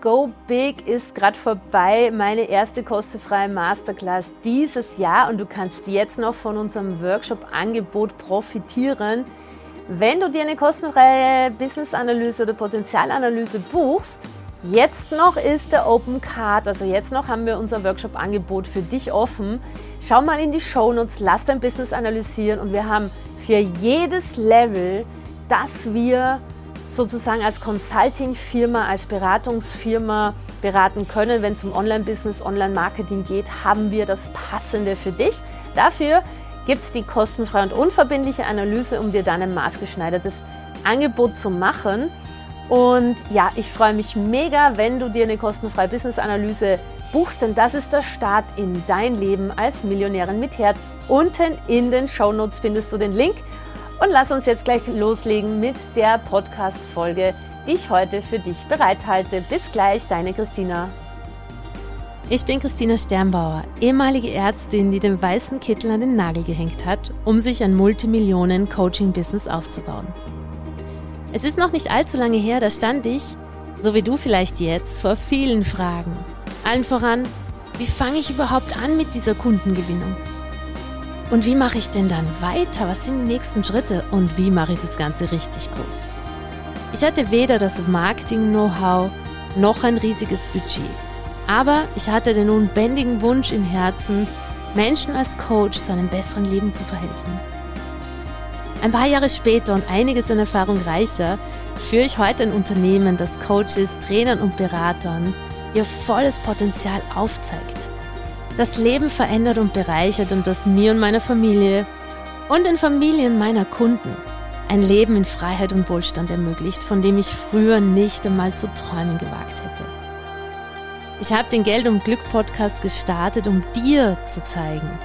Go Big ist gerade vorbei, meine erste kostenfreie Masterclass dieses Jahr und du kannst jetzt noch von unserem Workshop-Angebot profitieren. Wenn du dir eine kostenfreie Business-Analyse oder Potenzialanalyse buchst, jetzt noch ist der Open Card, also jetzt noch haben wir unser Workshop-Angebot für dich offen. Schau mal in die Show Notes, lass dein Business analysieren und wir haben für jedes Level, das wir sozusagen als Consulting-Firma, als Beratungsfirma beraten können. Wenn es um Online-Business, Online-Marketing geht, haben wir das Passende für dich. Dafür gibt es die kostenfreie und unverbindliche Analyse, um dir dann ein maßgeschneidertes Angebot zu machen. Und ja, ich freue mich mega, wenn du dir eine kostenfreie Business-Analyse buchst, denn das ist der Start in dein Leben als Millionärin mit Herz. Unten in den Show Notes findest du den Link und lass uns jetzt gleich loslegen mit der Podcast-Folge, die ich heute für dich bereithalte. Bis gleich, deine Christina. Ich bin Christina Sternbauer, ehemalige Ärztin, die den weißen Kittel an den Nagel gehängt hat, um sich ein Multimillionen-Coaching-Business aufzubauen. Es ist noch nicht allzu lange her, da stand ich, so wie du vielleicht jetzt, vor vielen Fragen. Allen voran, wie fange ich überhaupt an mit dieser Kundengewinnung? Und wie mache ich denn dann weiter? Was sind die nächsten Schritte? Und wie mache ich das Ganze richtig groß? Ich hatte weder das Marketing-Know-how noch ein riesiges Budget. Aber ich hatte den unbändigen Wunsch im Herzen, Menschen als Coach zu einem besseren Leben zu verhelfen. Ein paar Jahre später und einiges an Erfahrung reicher führe ich heute ein Unternehmen, das Coaches, Trainern und Beratern ihr volles Potenzial aufzeigt das Leben verändert und bereichert und das mir und meiner Familie und den Familien meiner Kunden ein Leben in Freiheit und Wohlstand ermöglicht, von dem ich früher nicht einmal zu träumen gewagt hätte. Ich habe den Geld und Glück Podcast gestartet, um dir zu zeigen,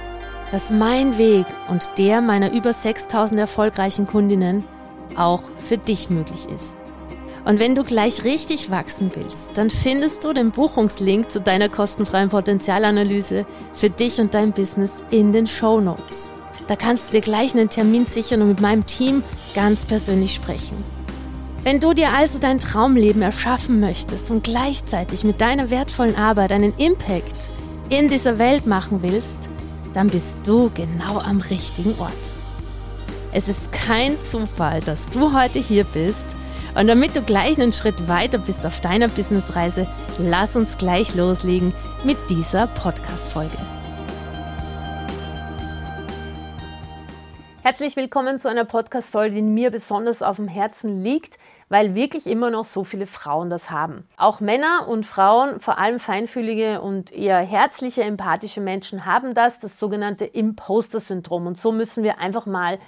dass mein Weg und der meiner über 6000 erfolgreichen Kundinnen auch für dich möglich ist. Und wenn du gleich richtig wachsen willst, dann findest du den Buchungslink zu deiner kostenfreien Potenzialanalyse für dich und dein Business in den Show Notes. Da kannst du dir gleich einen Termin sichern und mit meinem Team ganz persönlich sprechen. Wenn du dir also dein Traumleben erschaffen möchtest und gleichzeitig mit deiner wertvollen Arbeit einen Impact in dieser Welt machen willst, dann bist du genau am richtigen Ort. Es ist kein Zufall, dass du heute hier bist und damit du gleich einen Schritt weiter bist auf deiner Businessreise, lass uns gleich loslegen mit dieser Podcast-Folge. Herzlich willkommen zu einer Podcast-Folge, die mir besonders auf dem Herzen liegt, weil wirklich immer noch so viele Frauen das haben. Auch Männer und Frauen, vor allem feinfühlige und eher herzliche, empathische Menschen haben das, das sogenannte Imposter-Syndrom. Und so müssen wir einfach mal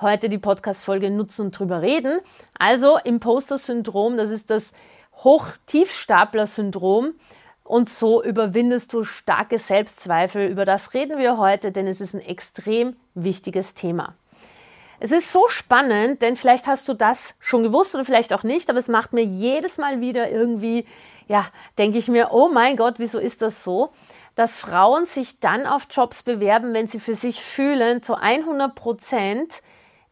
heute die Podcast-Folge nutzen und drüber reden. Also Imposter-Syndrom, das ist das Hoch-Tiefstapler-Syndrom. Und so überwindest du starke Selbstzweifel. Über das reden wir heute, denn es ist ein extrem wichtiges Thema. Es ist so spannend, denn vielleicht hast du das schon gewusst oder vielleicht auch nicht, aber es macht mir jedes Mal wieder irgendwie, ja, denke ich mir, oh mein Gott, wieso ist das so? Dass Frauen sich dann auf Jobs bewerben, wenn sie für sich fühlen, zu 100 Prozent,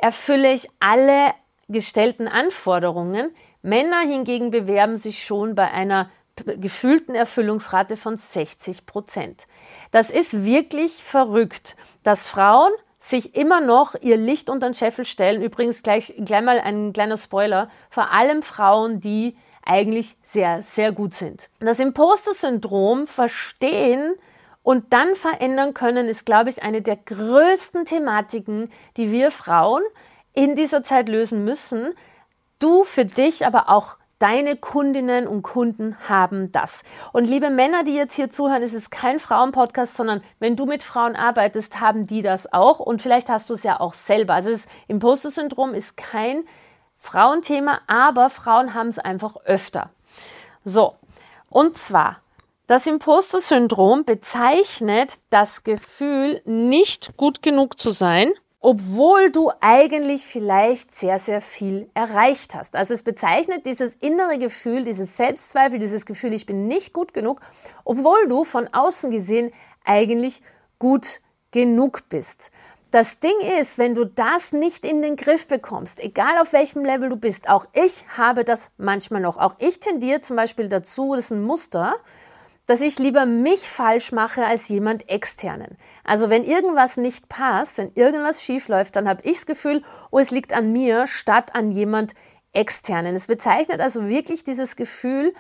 erfülle ich alle gestellten Anforderungen. Männer hingegen bewerben sich schon bei einer gefühlten Erfüllungsrate von 60 Prozent. Das ist wirklich verrückt, dass Frauen sich immer noch ihr Licht unter den Scheffel stellen. Übrigens gleich, gleich mal ein kleiner Spoiler. Vor allem Frauen, die eigentlich sehr, sehr gut sind. Das Imposter-Syndrom verstehen und dann verändern können, ist, glaube ich, eine der größten Thematiken, die wir Frauen in dieser Zeit lösen müssen. Du für dich, aber auch deine Kundinnen und Kunden haben das. Und liebe Männer, die jetzt hier zuhören, es ist kein Frauenpodcast, sondern wenn du mit Frauen arbeitest, haben die das auch. Und vielleicht hast du es ja auch selber. Also das Imposter-Syndrom ist kein Frauenthema, aber Frauen haben es einfach öfter. So, und zwar das Imposter-Syndrom bezeichnet das Gefühl, nicht gut genug zu sein, obwohl du eigentlich vielleicht sehr, sehr viel erreicht hast. Also es bezeichnet dieses innere Gefühl, dieses Selbstzweifel, dieses Gefühl, ich bin nicht gut genug, obwohl du von außen gesehen eigentlich gut genug bist. das Ding ist, wenn du das nicht in den Griff bekommst, egal auf welchem Level du bist, auch ich habe das manchmal noch. Auch ich tendiere zum Beispiel dazu, das ist ein Muster, dass ich lieber mich falsch mache als jemand externen. Also wenn irgendwas nicht passt, wenn irgendwas schief läuft, dann habe ich das Gefühl, oh, es liegt an mir statt an jemand externen. Es bezeichnet also wirklich dieses Gefühl,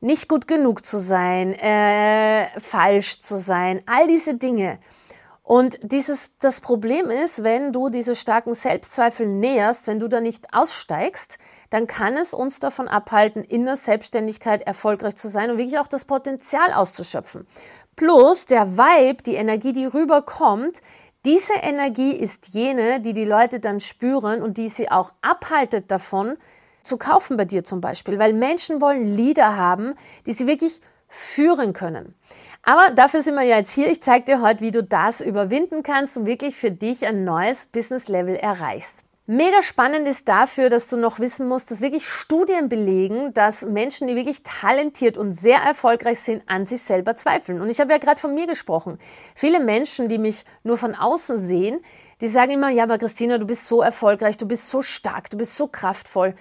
nicht gut genug zu sein, äh, falsch zu sein, all diese Dinge. Und dieses, das Problem ist, wenn du diese starken Selbstzweifel näherst, wenn du da nicht aussteigst, dann kann es uns davon abhalten, in der Selbstständigkeit erfolgreich zu sein und wirklich auch das Potenzial auszuschöpfen. Plus der Vibe, die Energie, die rüberkommt, diese Energie ist jene, die die Leute dann spüren und die sie auch abhaltet davon, zu kaufen bei dir zum Beispiel, weil Menschen wollen Lieder haben, die sie wirklich führen können. Aber dafür sind wir ja jetzt hier. Ich zeige dir heute, wie du das überwinden kannst und wirklich für dich ein neues Business-Level erreichst. Mega spannend ist dafür, dass du noch wissen musst, dass wirklich Studien belegen, dass Menschen, die wirklich talentiert und sehr erfolgreich sind, an sich selber zweifeln. Und ich habe ja gerade von mir gesprochen. Viele Menschen, die mich nur von außen sehen, die sagen immer, ja, aber Christina, du bist so erfolgreich, du bist so stark, du bist so kraftvoll.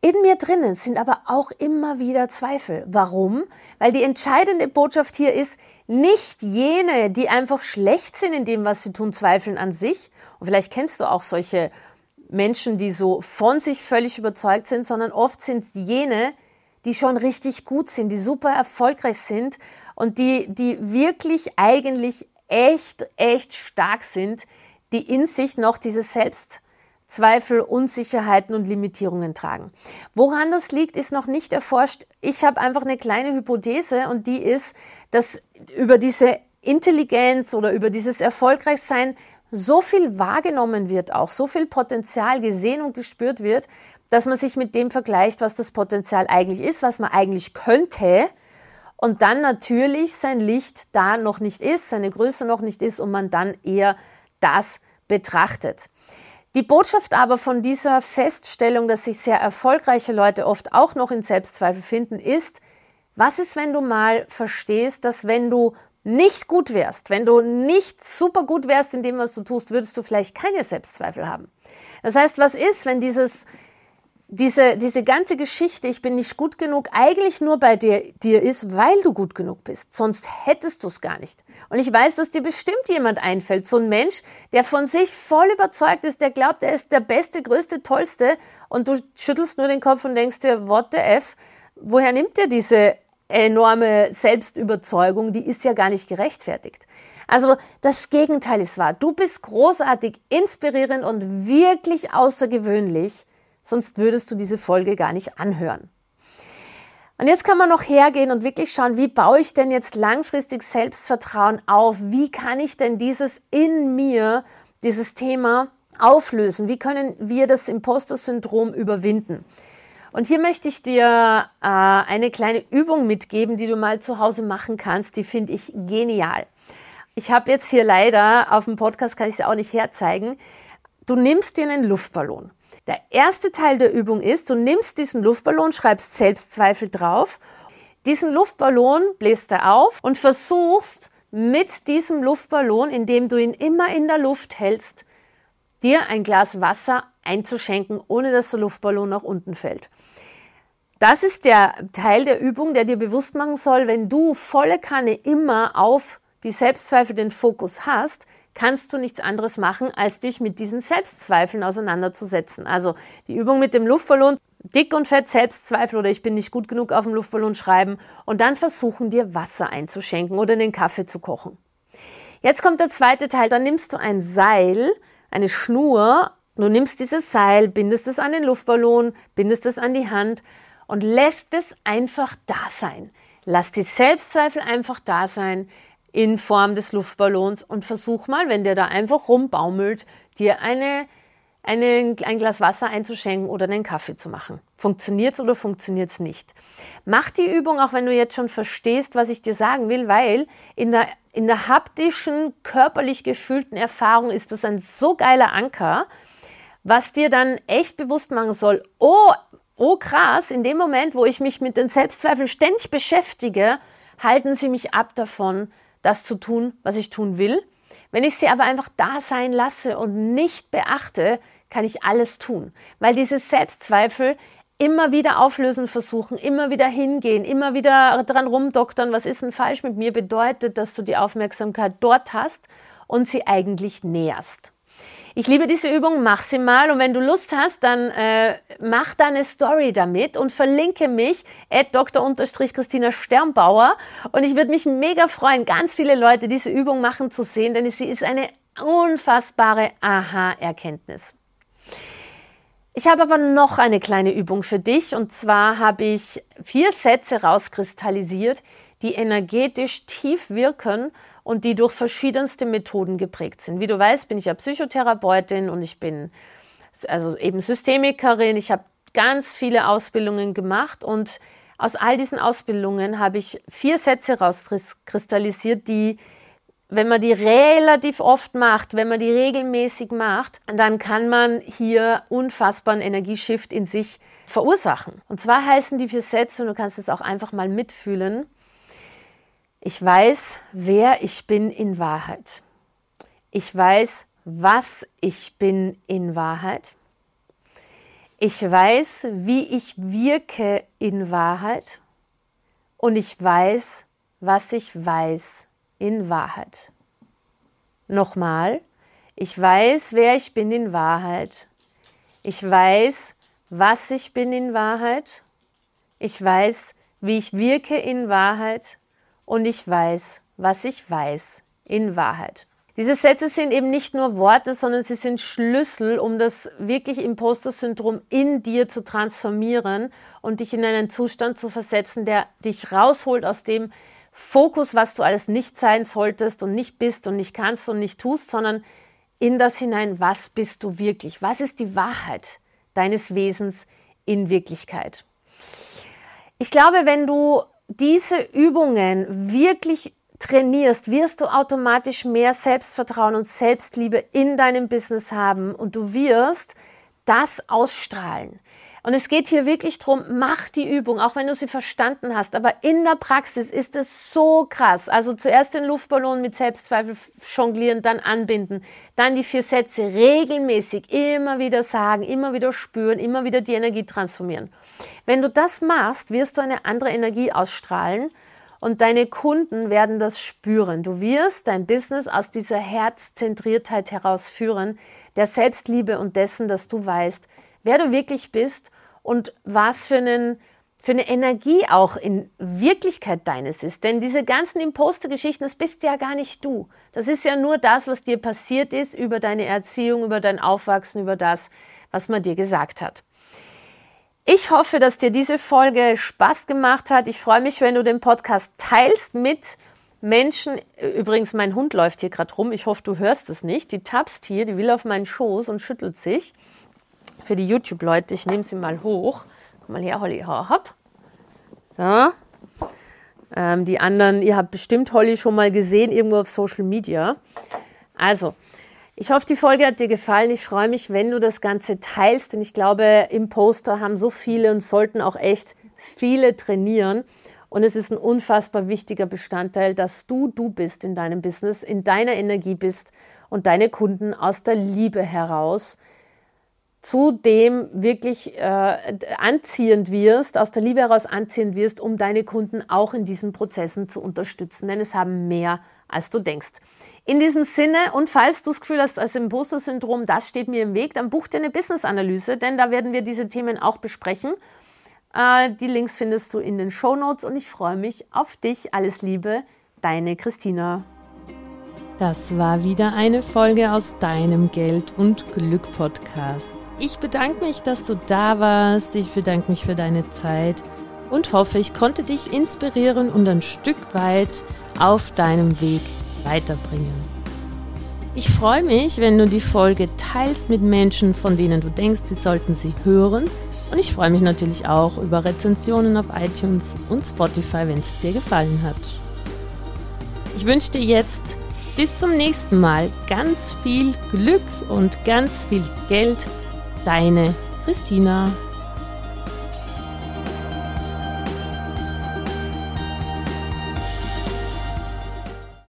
In mir drinnen sind aber auch immer wieder Zweifel. Warum? Weil die entscheidende Botschaft hier ist, nicht jene, die einfach schlecht sind in dem, was sie tun, zweifeln an sich. Und vielleicht kennst du auch solche Menschen, die so von sich völlig überzeugt sind, sondern oft sind es jene, die schon richtig gut sind, die super erfolgreich sind und die, die wirklich eigentlich echt, echt stark sind, die in sich noch diese Selbst Zweifel, Unsicherheiten und Limitierungen tragen. Woran das liegt, ist noch nicht erforscht. Ich habe einfach eine kleine Hypothese und die ist, dass über diese Intelligenz oder über dieses Erfolgreichsein so viel wahrgenommen wird, auch so viel Potenzial gesehen und gespürt wird, dass man sich mit dem vergleicht, was das Potenzial eigentlich ist, was man eigentlich könnte und dann natürlich sein Licht da noch nicht ist, seine Größe noch nicht ist und man dann eher das betrachtet. Die Botschaft aber von dieser Feststellung, dass sich sehr erfolgreiche Leute oft auch noch in Selbstzweifel finden, ist, was ist, wenn du mal verstehst, dass wenn du nicht gut wärst, wenn du nicht super gut wärst in dem, was du tust, würdest du vielleicht keine Selbstzweifel haben. Das heißt, was ist, wenn dieses diese, diese ganze Geschichte, ich bin nicht gut genug, eigentlich nur bei dir, dir ist, weil du gut genug bist. Sonst hättest du es gar nicht. Und ich weiß, dass dir bestimmt jemand einfällt. So ein Mensch, der von sich voll überzeugt ist, der glaubt, er ist der Beste, Größte, Tollste. Und du schüttelst nur den Kopf und denkst dir, what the F? Woher nimmt er diese enorme Selbstüberzeugung? Die ist ja gar nicht gerechtfertigt. Also das Gegenteil ist wahr. Du bist großartig, inspirierend und wirklich außergewöhnlich sonst würdest du diese Folge gar nicht anhören. Und jetzt kann man noch hergehen und wirklich schauen, wie baue ich denn jetzt langfristig Selbstvertrauen auf? Wie kann ich denn dieses in mir, dieses Thema auflösen? Wie können wir das Imposter-Syndrom überwinden? Und hier möchte ich dir äh, eine kleine Übung mitgeben, die du mal zu Hause machen kannst. Die finde ich genial. Ich habe jetzt hier leider auf dem Podcast, kann ich es auch nicht herzeigen. Du nimmst dir einen Luftballon der erste Teil der Übung ist, du nimmst diesen Luftballon, schreibst Selbstzweifel drauf. Diesen Luftballon bläst du auf und versuchst mit diesem Luftballon, indem du ihn immer in der Luft hältst, dir ein Glas Wasser einzuschenken, ohne dass der Luftballon nach unten fällt. Das ist der Teil der Übung, der dir bewusst machen soll, wenn du volle Kanne immer auf die Selbstzweifel den Fokus hast, kannst du nichts anderes machen, als dich mit diesen Selbstzweifeln auseinanderzusetzen. Also die Übung mit dem Luftballon, dick und fett Selbstzweifel oder ich bin nicht gut genug auf dem Luftballon schreiben und dann versuchen dir Wasser einzuschenken oder den Kaffee zu kochen. Jetzt kommt der zweite Teil, dann nimmst du ein Seil, eine Schnur, du nimmst dieses Seil, bindest es an den Luftballon, bindest es an die Hand und lässt es einfach da sein. Lass die Selbstzweifel einfach da sein in Form des Luftballons und versuch mal, wenn der da einfach rumbaumelt, dir eine, eine, ein Glas Wasser einzuschenken oder einen Kaffee zu machen. Funktioniert's oder funktioniert's nicht? Mach die Übung, auch wenn du jetzt schon verstehst, was ich dir sagen will, weil in der, in der haptischen, körperlich gefühlten Erfahrung ist das ein so geiler Anker, was dir dann echt bewusst machen soll, oh, oh krass, in dem Moment, wo ich mich mit den Selbstzweifeln ständig beschäftige, halten sie mich ab davon, das zu tun, was ich tun will. Wenn ich sie aber einfach da sein lasse und nicht beachte, kann ich alles tun. Weil diese Selbstzweifel immer wieder auflösen versuchen, immer wieder hingehen, immer wieder dran rumdoktern, was ist denn falsch mit mir, bedeutet, dass du die Aufmerksamkeit dort hast und sie eigentlich näherst. Ich liebe diese Übung, mach sie mal. Und wenn du Lust hast, dann äh, mach deine Story damit und verlinke mich at dr-christina Sternbauer. Und ich würde mich mega freuen, ganz viele Leute diese Übung machen zu sehen, denn sie ist eine unfassbare Aha-Erkenntnis. Ich habe aber noch eine kleine Übung für dich. Und zwar habe ich vier Sätze rauskristallisiert, die energetisch tief wirken und die durch verschiedenste Methoden geprägt sind. Wie du weißt, bin ich ja Psychotherapeutin und ich bin also eben Systemikerin. Ich habe ganz viele Ausbildungen gemacht und aus all diesen Ausbildungen habe ich vier Sätze rauskristallisiert, die, wenn man die relativ oft macht, wenn man die regelmäßig macht, dann kann man hier unfassbaren Energieshift in sich verursachen. Und zwar heißen die vier Sätze, und du kannst es auch einfach mal mitfühlen, ich weiß, wer ich bin in Wahrheit. Ich weiß, was ich bin in Wahrheit. Ich weiß, wie ich wirke in Wahrheit. Und ich weiß, was ich weiß in Wahrheit. Nochmal, ich weiß, wer ich bin in Wahrheit. Ich weiß, was ich bin in Wahrheit. Ich weiß, wie ich wirke in Wahrheit und ich weiß, was ich weiß in Wahrheit. Diese Sätze sind eben nicht nur Worte, sondern sie sind Schlüssel, um das wirklich Imposter-Syndrom in dir zu transformieren und dich in einen Zustand zu versetzen, der dich rausholt aus dem Fokus, was du alles nicht sein solltest und nicht bist und nicht kannst und nicht tust, sondern in das hinein, was bist du wirklich? Was ist die Wahrheit deines Wesens in Wirklichkeit? Ich glaube, wenn du diese Übungen wirklich trainierst, wirst du automatisch mehr Selbstvertrauen und Selbstliebe in deinem Business haben und du wirst das ausstrahlen. Und es geht hier wirklich drum, mach die Übung, auch wenn du sie verstanden hast. Aber in der Praxis ist es so krass. Also zuerst den Luftballon mit Selbstzweifel jonglieren, dann anbinden, dann die vier Sätze regelmäßig immer wieder sagen, immer wieder spüren, immer wieder die Energie transformieren. Wenn du das machst, wirst du eine andere Energie ausstrahlen und deine Kunden werden das spüren. Du wirst dein Business aus dieser Herzzentriertheit herausführen, der Selbstliebe und dessen, dass du weißt, wer du wirklich bist und was für, einen, für eine Energie auch in Wirklichkeit deines ist. Denn diese ganzen Imposter-Geschichten, das bist ja gar nicht du. Das ist ja nur das, was dir passiert ist über deine Erziehung, über dein Aufwachsen, über das, was man dir gesagt hat. Ich hoffe, dass dir diese Folge Spaß gemacht hat. Ich freue mich, wenn du den Podcast teilst mit Menschen. Übrigens, mein Hund läuft hier gerade rum. Ich hoffe, du hörst es nicht. Die tapst hier, die will auf meinen Schoß und schüttelt sich für die YouTube-Leute. Ich nehme sie mal hoch. Komm mal her, Holly. Hopp. So. Ähm, die anderen, ihr habt bestimmt Holly schon mal gesehen, irgendwo auf Social Media. Also, ich hoffe, die Folge hat dir gefallen. Ich freue mich, wenn du das Ganze teilst, denn ich glaube, im Poster haben so viele und sollten auch echt viele trainieren. Und es ist ein unfassbar wichtiger Bestandteil, dass du du bist in deinem Business, in deiner Energie bist und deine Kunden aus der Liebe heraus zu dem wirklich äh, anziehend wirst, aus der Liebe heraus anziehend wirst, um deine Kunden auch in diesen Prozessen zu unterstützen. Denn es haben mehr, als du denkst. In diesem Sinne, und falls du das Gefühl hast, als Imposter-Syndrom, das steht mir im Weg, dann buch dir eine Business-Analyse, denn da werden wir diese Themen auch besprechen. Äh, die Links findest du in den Show Notes und ich freue mich auf dich. Alles Liebe, deine Christina. Das war wieder eine Folge aus deinem Geld und Glück Podcast. Ich bedanke mich, dass du da warst. Ich bedanke mich für deine Zeit und hoffe, ich konnte dich inspirieren und ein Stück weit auf deinem Weg weiterbringen. Ich freue mich, wenn du die Folge teilst mit Menschen, von denen du denkst, sie sollten sie hören. Und ich freue mich natürlich auch über Rezensionen auf iTunes und Spotify, wenn es dir gefallen hat. Ich wünsche dir jetzt bis zum nächsten Mal ganz viel Glück und ganz viel Geld Deine Christina.